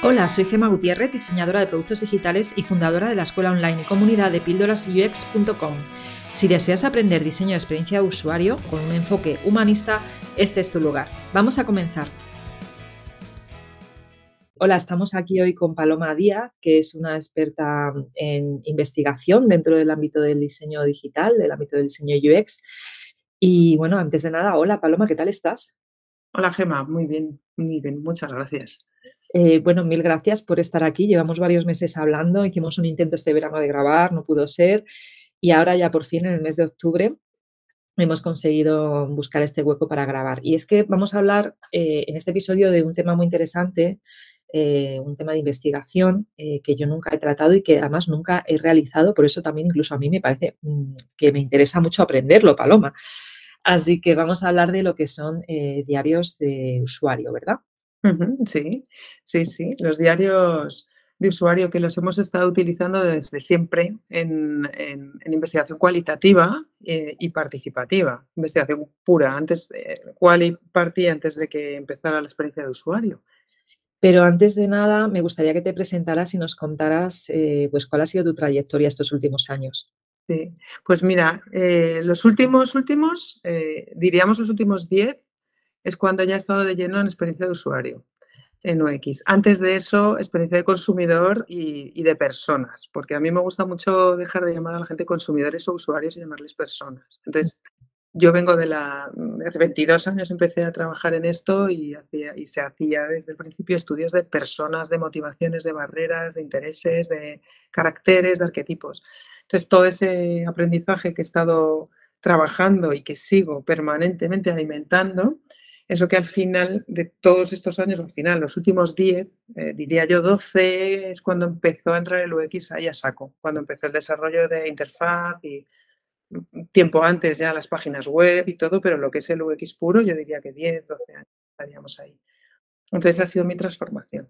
Hola, soy Gema Gutiérrez, diseñadora de productos digitales y fundadora de la escuela online y comunidad de píldorasux.com. Si deseas aprender diseño de experiencia de usuario con un enfoque humanista, este es tu lugar. Vamos a comenzar. Hola, estamos aquí hoy con Paloma Díaz, que es una experta en investigación dentro del ámbito del diseño digital, del ámbito del diseño UX. Y bueno, antes de nada, hola Paloma, ¿qué tal estás? Hola Gema, muy bien, muy bien, muchas gracias. Eh, bueno, mil gracias por estar aquí. Llevamos varios meses hablando, hicimos un intento este verano de grabar, no pudo ser. Y ahora ya por fin, en el mes de octubre, hemos conseguido buscar este hueco para grabar. Y es que vamos a hablar eh, en este episodio de un tema muy interesante, eh, un tema de investigación que yo nunca he tratado y que además nunca he realizado. Por eso también incluso a mí me parece mm, que me interesa mucho aprenderlo, Paloma. Así que vamos a hablar de lo que son diarios de usuario, ¿verdad? sí, sí, sí. Los diarios de usuario que los hemos estado utilizando desde siempre en, investigación cualitativa eh, y participativa, investigación pura, antes, eh, cual y partía antes de que empezara la experiencia de usuario. Pero antes de nada, me gustaría que te presentaras y nos contaras eh, pues, cuál ha sido tu trayectoria estos últimos años. Sí, pues mira, los últimos, últimos, diríamos los últimos 10, es cuando ya he estado de lleno en experiencia de usuario en UX. Antes de eso, experiencia de consumidor y, de personas, porque a mí me gusta mucho dejar de llamar a la gente consumidores o usuarios y llamarles personas. Entonces, yo vengo de la... Hace 22 años empecé a trabajar en esto y, hacía, y se hacía desde el principio estudios de personas, de motivaciones, de barreras, de intereses, de caracteres, de arquetipos. Entonces, todo ese aprendizaje que he estado trabajando y que sigo permanentemente alimentando, eso que al final de todos estos años, al final, los últimos 10, eh, diría yo 12, es cuando empezó a entrar el UX ahí a saco, cuando empezó el desarrollo de interfaz y mm, tiempo antes ya las páginas web y todo, pero lo que es el UX puro, yo diría que 10, 12 años estaríamos ahí. Entonces ha sido mi transformación.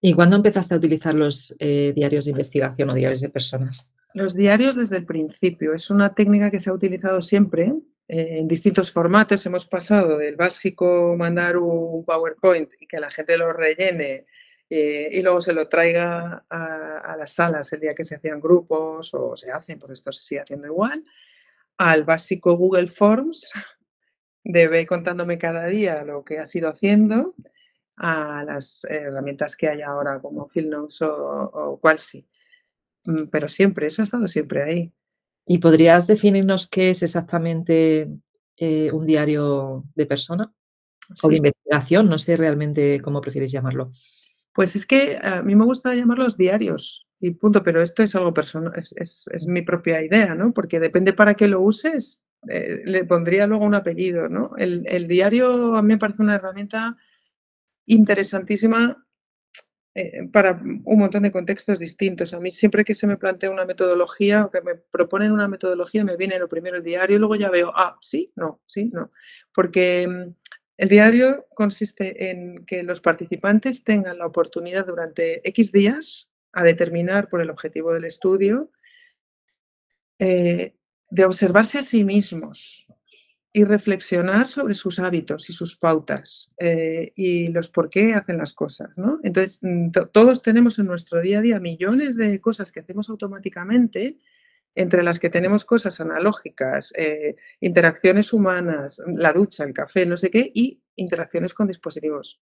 ¿Y cuándo empezaste a utilizar los eh, diarios de investigación o diarios de personas? Los diarios desde el principio. Es una técnica que se ha utilizado siempre en distintos formatos. Hemos pasado del básico mandar un PowerPoint y que la gente lo rellene eh, y luego se lo traiga a, las salas el día que se hacían grupos o se hacen, por esto se sigue haciendo igual, al básico Google Forms, de ve contándome cada día lo que has ido haciendo, a las herramientas que hay ahora como Field Notes o, o Qualsi. Mm, pero siempre, eso ha estado siempre ahí. ¿Y podrías definirnos qué es exactamente eh, un diario de persona o de investigación? No sé realmente cómo prefieres llamarlo. Pues es que a mí me gusta llamarlos diarios y punto, pero esto es algo personal, es, mi propia idea, ¿no? Porque depende para qué lo uses, eh, le pondría luego un apellido, ¿no? El, el, diario a mí me parece una herramienta interesantísima eh, para un montón de contextos distintos. A mí siempre que se me plantea una metodología o que me proponen una metodología, me viene lo primero el diario y luego ya veo, ah, sí, no, sí, no. Porque mm, el diario consiste en que los participantes tengan la oportunidad durante X días a determinar por el objetivo del estudio eh, de observarse a sí mismos, y reflexionar sobre sus hábitos y sus pautas eh, y los por qué hacen las cosas. ¿no? Entonces, mm, todos tenemos en nuestro día a día millones de cosas que hacemos automáticamente, entre las que tenemos cosas analógicas, eh, interacciones humanas, la ducha, el café, no sé qué, y interacciones con dispositivos.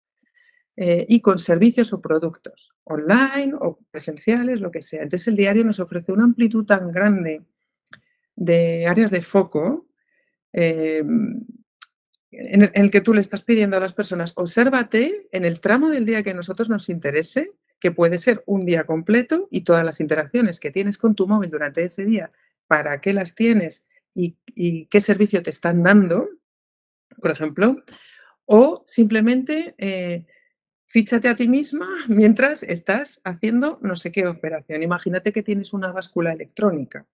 Eh, y con servicios o productos, online o presenciales, lo que sea. Entonces el diario nos ofrece una amplitud tan grande de áreas de foco Em, en el que tú le estás pidiendo a las personas, obsérvate en el tramo del día que a nosotros nos interese, que puede ser un día completo y todas las interacciones que tienes con tu móvil durante ese día, para qué las tienes y, qué servicio te están dando, por ejemplo, o simplemente eh, fíchate a ti misma mientras estás haciendo no sé qué operación. Imagínate que tienes una báscula electrónica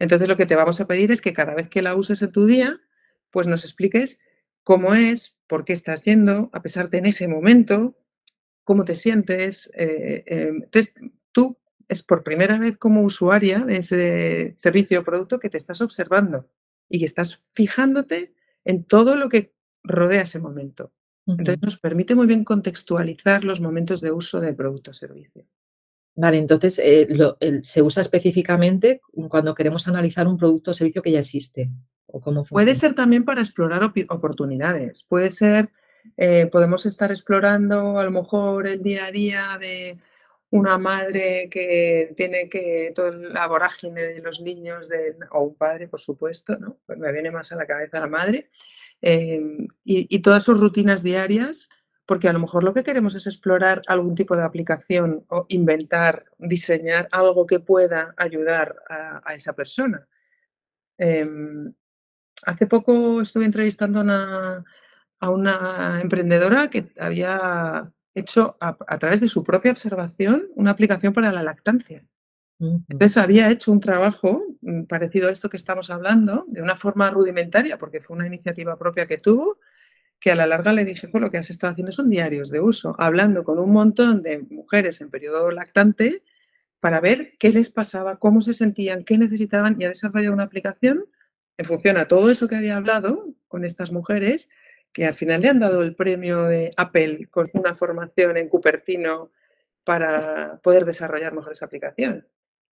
entonces lo que te vamos a pedir es que cada vez que la uses en tu día, pues nos expliques cómo es, por qué estás yendo, a pesar de en ese momento, cómo te sientes. Eh, em, entonces, tú es por primera vez como usuaria de ese servicio o producto que te estás observando y que estás fijándote en todo lo que rodea ese momento. Entonces, nos permite muy bien contextualizar los momentos de uso del producto o servicio. Vale, entonces, eh, lo el se usa específicamente cuando queremos analizar un producto o servicio que ya existe, ¿o cómo Puede ser también para explorar oportunidades. Puede ser, eh, podemos estar explorando a lo mejor el día a día de una madre que tiene que toda la vorágine de los niños de o un padre, por supuesto, ¿no? Pues me viene más a la cabeza la madre, em, y y todas sus rutinas diarias, porque a lo mejor lo que queremos es explorar algún tipo de aplicación o inventar, diseñar algo que pueda ayudar a a esa persona. Em, hace poco estuve entrevistando a una a una emprendedora que había hecho a a través de su propia observación una aplicación para la lactancia. Entonces, había hecho un trabajo, mm, parecido a esto que estamos hablando, de una forma rudimentaria, porque fue una iniciativa propia que tuvo, que a la larga le dije: "Jo, lo que has estado haciendo son diarios de uso", hablando con un montón de mujeres en periodo lactante para ver qué les pasaba, cómo se sentían, qué necesitaban, y ha desarrollado una aplicación en función a todo eso que había hablado con estas mujeres, que al final le han dado el premio de Apple con una formación en Cupertino para poder desarrollar mejor esa aplicación.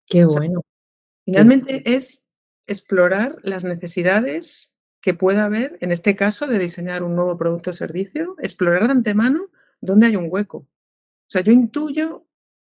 Qué O sea, bueno, qué finalmente es explorar las necesidades que pueda haber, en este caso, de diseñar un nuevo producto o servicio, explorar de antemano dónde hay un hueco. O sea, yo intuyo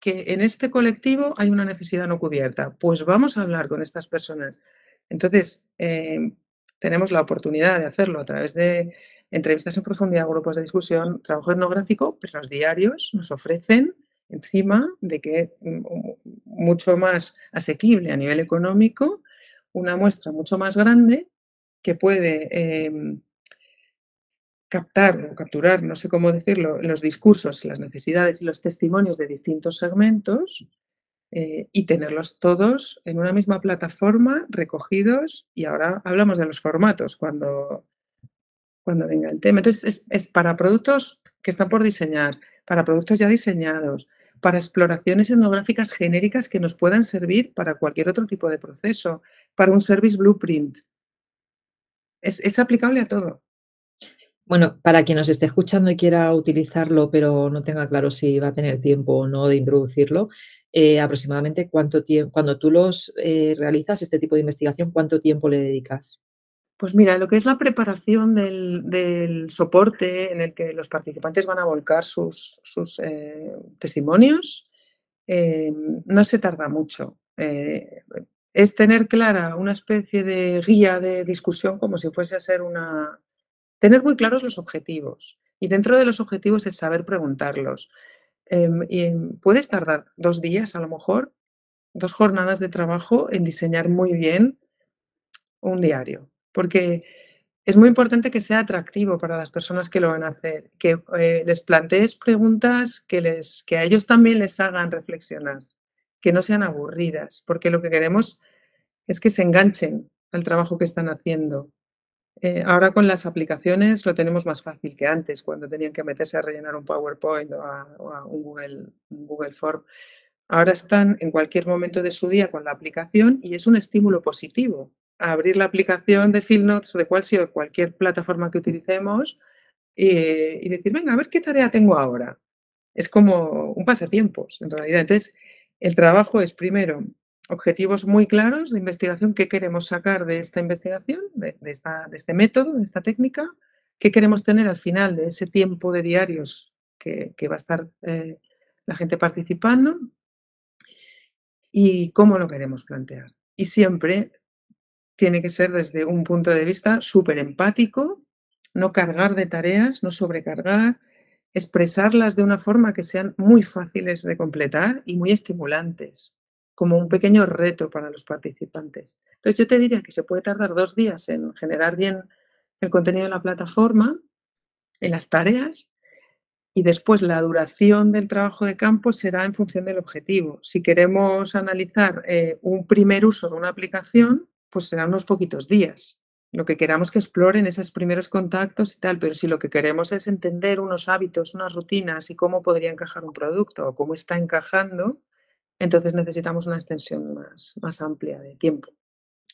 que en este colectivo hay una necesidad no cubierta, pues vamos a hablar con estas personas. Entonces, em, tenemos la oportunidad de hacerlo a través de entrevistas en profundidad, grupos de discusión, trabajo etnográfico, pero los diarios nos ofrecen, encima de que mu mucho más asequible a nivel económico, una muestra mucho más grande que puede, em captar o capturar, no sé cómo decirlo, los discursos, las necesidades y los testimonios de distintos segmentos, eh, y tenerlos todos en una misma plataforma, recogidos, y ahora hablamos de los formatos cuando cuando venga el tema. Entonces, es es para productos que están por diseñar, para productos ya diseñados, para exploraciones etnográficas genéricas que nos puedan servir para cualquier otro tipo de proceso, para un service blueprint. Es es aplicable a todo. Bueno, para quien nos esté escuchando y quiera utilizarlo, pero no tenga claro si va a tener tiempo o no de introducirlo, eh, aproximadamente, ¿cuánto tiemp cuando tú los, eh, realizas este tipo de investigación, cuánto tiempo le dedicas? Pues mira, lo que es la preparación del del soporte en el que los participantes van a volcar sus sus, eh, testimonios, no se tarda mucho. Es tener clara una especie de guía de discusión como si fuese a ser una tener muy claros los objetivos, y dentro de los objetivos es saber preguntarlos. Em, y, puedes tardar 2 días, a lo mejor, 2 jornadas de trabajo en diseñar muy bien un diario, porque es muy importante que sea atractivo para las personas que lo van a hacer, que, eh, les plantees preguntas que les que a ellos también les hagan reflexionar, que no sean aburridas, porque lo que queremos es que se enganchen al trabajo que están haciendo. Eh, ahora con las aplicaciones lo tenemos más fácil que antes, cuando tenían que meterse a rellenar un PowerPoint o un Google Google Form. Ahora están en cualquier momento de su día con la aplicación y es un estímulo positivo, abrir la aplicación de Fieldnotes o de cual sea cualquier plataforma que utilicemos, eh, y decir: "Venga, a ver qué tarea tengo ahora". Es como un pasatiempos, en realidad. Entonces, el trabajo es, primero, objetivos muy claros de investigación, ¿qué queremos sacar de esta investigación, de este método, de esta técnica? ¿Qué queremos tener al final de ese tiempo de diarios que va a estar, eh, la gente participando? Y, ¿cómo lo queremos plantear? Y siempre tiene que ser desde un punto de vista superempático, no cargar de tareas, no sobrecargar, expresarlas de una forma que sean muy fáciles de completar y muy estimulantes, como un pequeño reto para los participantes. Entonces, yo te diría que se puede tardar 2 días en generar bien el contenido de la plataforma, en las tareas, y después la duración del trabajo de campo será en función del objetivo. Si queremos analizar, eh, un primer uso de una aplicación, pues serán unos poquitos días. Lo que queramos que exploren esos primeros contactos y tal, pero si lo que queremos es entender unos hábitos, unas rutinas y cómo podría encajar un producto o cómo está encajando, entonces necesitamos una extensión más más amplia de tiempo.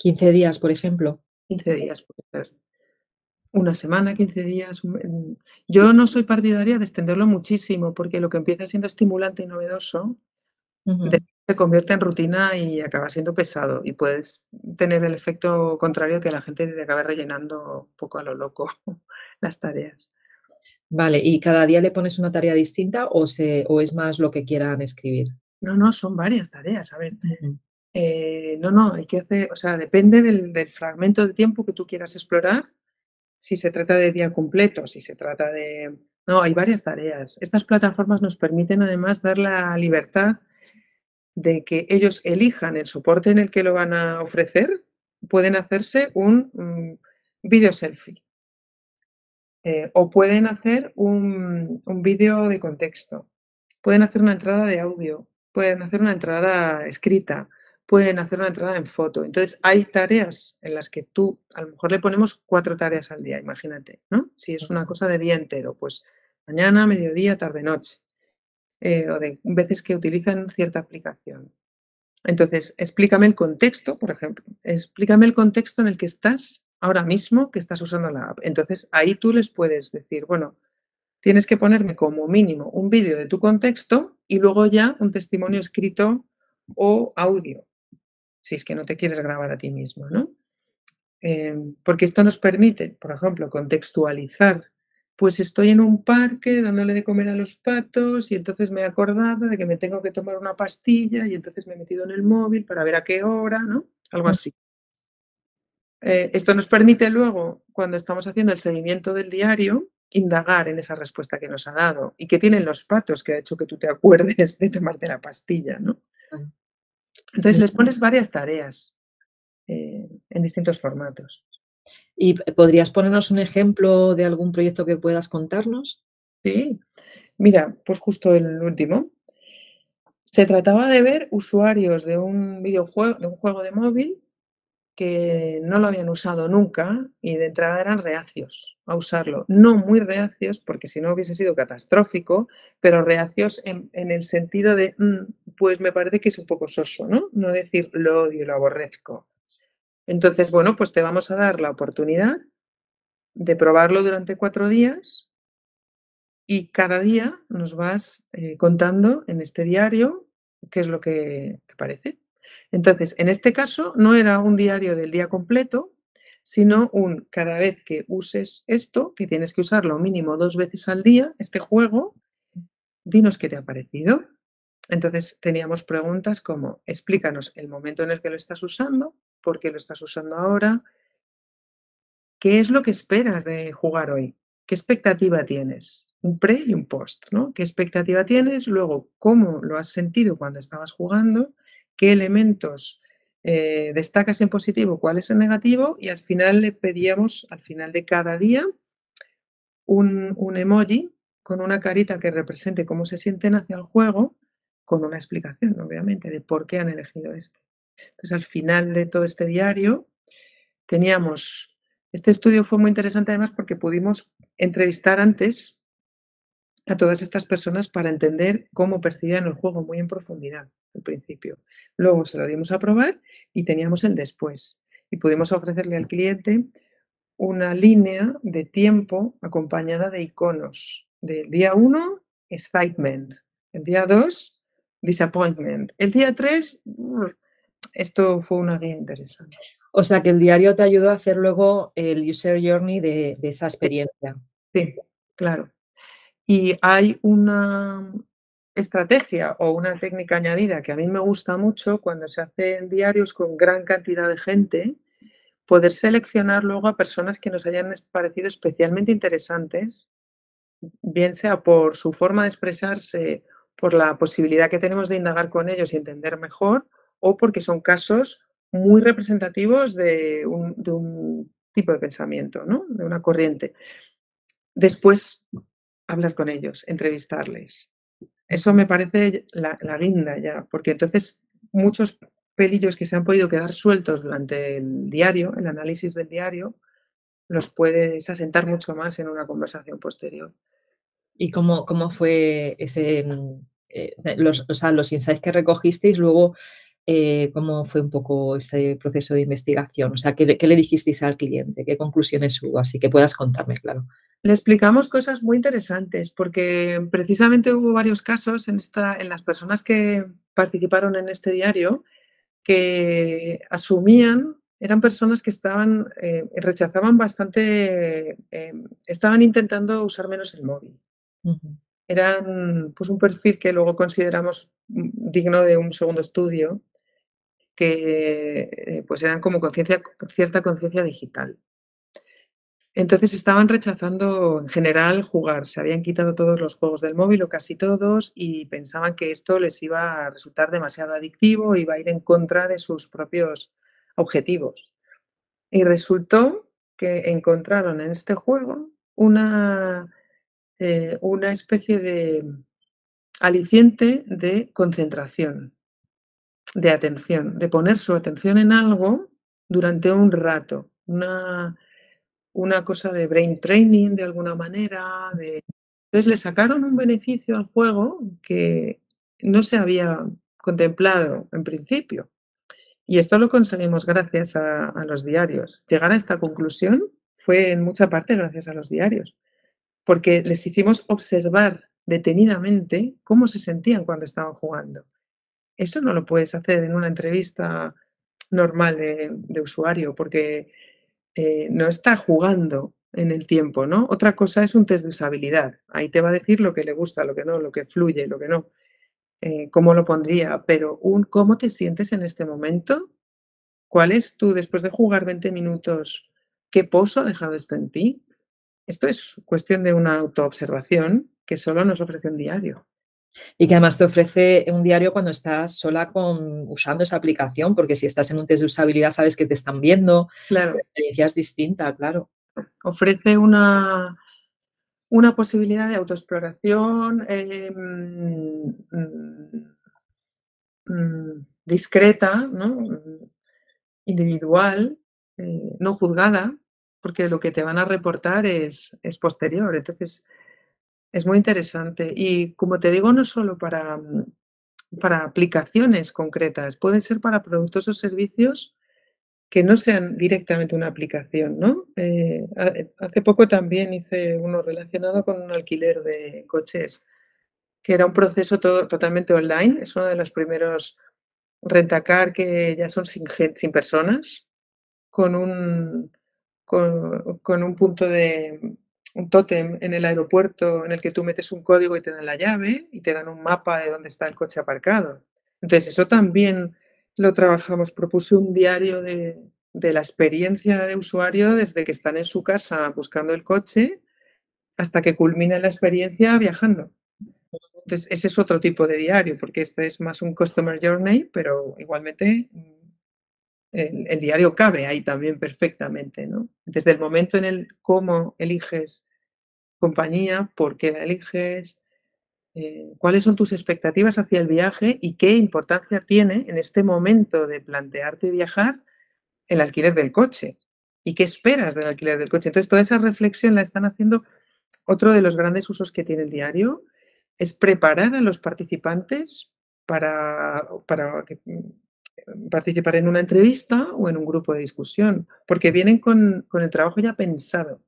¿15 días, por ejemplo? 15 días puede ser. Una semana, 15 días, mm, yo no soy partidaria de extenderlo muchísimo, porque lo que empieza siendo estimulante y novedoso, se convierte en rutina y acaba siendo pesado, y puedes tener el efecto contrario, que la gente te acabe rellenando un poco a lo loco las tareas. Vale, ¿y cada día le pones una tarea distinta o se o es más lo que quieran escribir? No, no, son varias tareas. A ver, eh, no, no, hay que hacer o sea, depende del del fragmento de tiempo que tú quieras explorar, si se trata de día completo, si se trata de no, hay varias tareas. Estas plataformas nos permiten, además, dar la libertad de que ellos elijan el soporte en el que lo van a ofrecer. Pueden hacerse un, mm, vídeo selfie. Eh, o pueden hacer un un vídeo de contexto, pueden hacer una entrada de audio, pueden hacer una entrada escrita, pueden hacer una entrada en foto. Entonces, hay tareas en las que tú a lo mejor le ponemos 4 tareas al día, imagínate, ¿no? Si es una cosa de día entero, pues mañana, mediodía, tarde, noche, eh, o de veces que utilizan cierta aplicación. Entonces, explícame el contexto, por ejemplo, explícame el contexto en el que estás ahora mismo, que estás usando la app. Entonces, ahí tú les puedes decir: "Bueno, tienes que ponerme como mínimo un vídeo de tu contexto y luego ya un testimonio escrito o audio", si es que no te quieres grabar a ti mismo, ¿no? Em, porque esto nos permite, por ejemplo, contextualizar, pues estoy en un parque dándole de comer a los patos y entonces me he acordado de que me tengo que tomar una pastilla y entonces me he metido en el móvil para ver a qué hora, ¿no? Algo Mm. así. Eh, esto nos permite luego, cuando estamos haciendo el seguimiento del diario, indagar en esa respuesta que nos ha dado, y qué tienen los patos que ha hecho que tú te acuerdes de tomarte la pastilla, ¿no? Claro. Entonces, les pones varias tareas, eh, en distintos formatos. ¿Y podrías ponernos un ejemplo de algún proyecto que puedas contarnos? Sí, mira, pues justo el último. Se trataba de ver usuarios de un videojue de un juego de móvil que no lo habían usado nunca y de entrada eran reacios a usarlo. No muy reacios, porque si no hubiese sido catastrófico, pero reacios en en el sentido de: "Mm, pues me parece que es un poco soso", ¿no? No decir: "Lo odio, lo aborrezco". Entonces, bueno, pues te vamos a dar la oportunidad de probarlo durante 4 días y cada día nos vas, eh, contando en este diario qué es lo que te parece. Entonces, en este caso, no era un diario del día completo, sino un cada vez que uses esto, que tienes que usarlo mínimo 2 veces al día, este juego, dinos qué te ha parecido. Entonces, teníamos preguntas como: "Explícanos el momento en el que lo estás usando, por qué lo estás usando ahora" "¿qué es lo que esperas de jugar hoy? ¿Qué expectativa tienes?". Un pre y un post, ¿no? ¿Qué expectativa tienes? Luego, ¿cómo lo has sentido cuando estabas jugando? ¿Qué elementos, eh, destacas en positivo? ¿Cuáles en negativo? Y al final le pedíamos, al final de cada día un un emoji con una carita que represente cómo se sienten hacia el juego, con una explicación, obviamente, de por qué han elegido este. Entonces, al final de todo este diario, teníamos este estudio fue muy interesante, además, porque pudimos entrevistar antes a todas estas personas para entender cómo percibían el juego muy en profundidad, al principio. Luego se lo dimos a probar y teníamos el después, y pudimos ofrecerle al cliente una línea de tiempo acompañada de iconos. Del día 1, excitement, el día 2, disappointment, el día 3, esto fue una guía interesante. O sea, que el diario te ayudó a hacer luego el user journey de de esa experiencia. Sí, claro. Y hay una estrategia o una técnica añadida que a mí me gusta mucho cuando se hacen diarios con gran cantidad de gente, poder seleccionar luego a personas que nos hayan parecido especialmente interesantes, bien sea por su forma de expresarse, por la posibilidad que tenemos de indagar con ellos y entender mejor, o porque son casos muy representativos de un tipo de pensamiento, ¿no? De una corriente. Después, hablar con ellos, entrevistarles. Eso me parece la guinda ya, porque entonces muchos pelillos que se han podido quedar sueltos durante el diario, el análisis del diario, los puedes asentar mucho más en una conversación posterior. ¿Y cómo cómo fue ese, mm, eh, o sea, los insights que recogisteis luego, eh, cómo fue un poco ese proceso de investigación. O sea, ¿qué, ¿qué, le dijisteis al cliente? ¿Qué conclusiones hubo? Así que puedas contarme, claro. Le explicamos cosas muy interesantes porque precisamente hubo varios casos en, esta, en las personas que participaron en este diario que asumían, eran personas que estaban, eh, rechazaban bastante, eh, estaban intentando usar menos el móvil. Uh -huh. Eran pues un perfil que luego consideramos digno de un segundo estudio, que eh, pues eran como cierta conciencia digital. Entonces estaban rechazando en general jugar, se habían quitado todos los juegos del móvil o casi todos y pensaban que esto les iba a resultar demasiado adictivo, iba a ir en contra de sus propios objetivos. Y resultó que encontraron en este juego una, eh, una especie de aliciente de concentración, de atención, de poner su atención en algo durante un rato, una, una cosa de brain training de alguna manera. De... Entonces le sacaron un beneficio al juego que no se había contemplado en principio. Y esto lo conseguimos gracias a, a, los diarios. Llegar a esta conclusión fue en mucha parte gracias a los diarios, porque les hicimos observar detenidamente cómo se sentían cuando estaban jugando. Eso no lo puedes hacer en una entrevista normal de, usuario, porque eh, no está jugando en el tiempo, ¿no? Otra cosa es un test de usabilidad. Ahí te va a decir lo que le gusta, lo que no, lo que fluye, lo que no, eh, cómo lo pondría, pero un cómo te sientes en este momento, cuál es tú después de jugar 20 minutos, qué pozo ha dejado esto en ti. Esto es cuestión de una autoobservación que solo nos ofrece un diario. Y que además te ofrece un diario cuando estás sola con, usando esa aplicación, porque si estás en un test de usabilidad sabes que te están viendo, claro. la experiencia es distinta, claro. Ofrece una, una posibilidad de autoexploración eh, mmm, mmm, discreta, ¿no? individual, eh, no juzgada, porque lo que te van a reportar es, es posterior. Entonces, es muy interesante. Y como te digo, no solo para, mm, para aplicaciones concretas, puede ser para productos o servicios que no sean directamente una aplicación, ¿no? Eh, hace poco también hice uno relacionado con un alquiler de coches, que era un proceso todo, totalmente online. Es uno de los primeros rentacar que ya son sin, sin personas, con un, con, con un punto de, un tótem en el aeropuerto en el que tú metes un código y te dan la llave y te dan un mapa de dónde está el coche aparcado. Entonces, eso también lo trabajamos. Propuse un diario de, de la experiencia de usuario desde que están en su casa buscando el coche hasta que culmina la experiencia viajando. Entonces, ese es otro tipo de diario, porque este es más un customer journey, pero igualmente el, diario cabe ahí también perfectamente, ¿no? Desde el momento en el cómo eliges compañía, por qué la eliges, eh, cuáles son tus expectativas hacia el viaje y qué importancia tiene en este momento de plantearte viajar el alquiler del coche y qué esperas del alquiler del coche. Entonces, toda esa reflexión la están haciendo. Otro de los grandes usos que tiene el diario es preparar a los participantes para, para participar en una entrevista o en un grupo de discusión, porque vienen con, con, el trabajo ya pensado,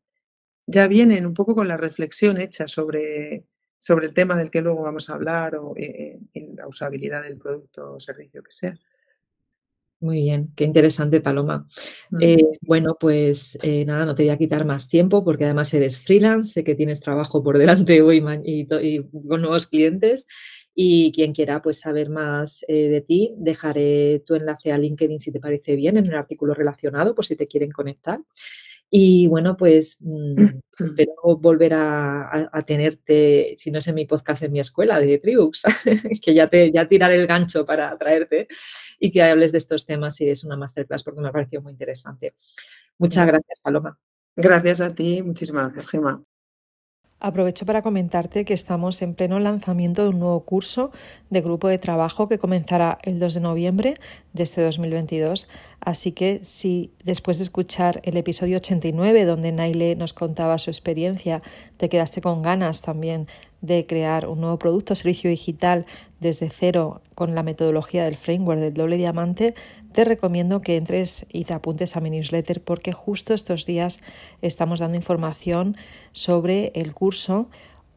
ya vienen un poco con la reflexión hecha sobre, sobre el tema del que luego vamos a hablar o eh, la usabilidad del producto o servicio que sea. Muy bien, qué interesante, Paloma. Eh, bueno, pues eh, nada, no te voy a quitar más tiempo porque además eres freelance, sé que tienes trabajo por delante hoy y, y, y con nuevos clientes. Y quien quiera pues, saber más eh, de ti, dejaré tu enlace a LinkedIn si te parece bien en el artículo relacionado, por si te quieren conectar. Y bueno, pues mmm, espero volver a, a, a, tenerte, si no es en mi podcast, en mi escuela de Tribux, que ya, te, ya tiraré el gancho para traerte y que hables de estos temas y es una masterclass porque me ha parecido muy interesante. Muchas gracias, Paloma. Gracias a ti, muchísimas gracias, Gemma. Aprovecho para comentarte que estamos en pleno lanzamiento de un nuevo curso de grupo de trabajo que comenzará el 2 de noviembre de este 2022. Así que si después de escuchar el episodio 89 donde Naile nos contaba su experiencia, te quedaste con ganas también de crear un nuevo producto o servicio digital desde cero con la metodología del framework del doble diamante, te recomiendo que entres y te apuntes a mi newsletter porque justo estos días estamos dando información sobre el curso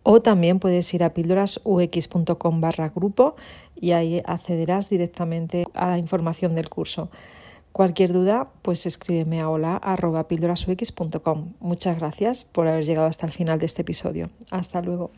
o también puedes ir a píldorasux.com barra grupo y ahí accederás directamente a la información del curso. Cualquier duda, pues escríbeme a hola Muchas gracias por haber llegado hasta el final de este episodio. Hasta luego.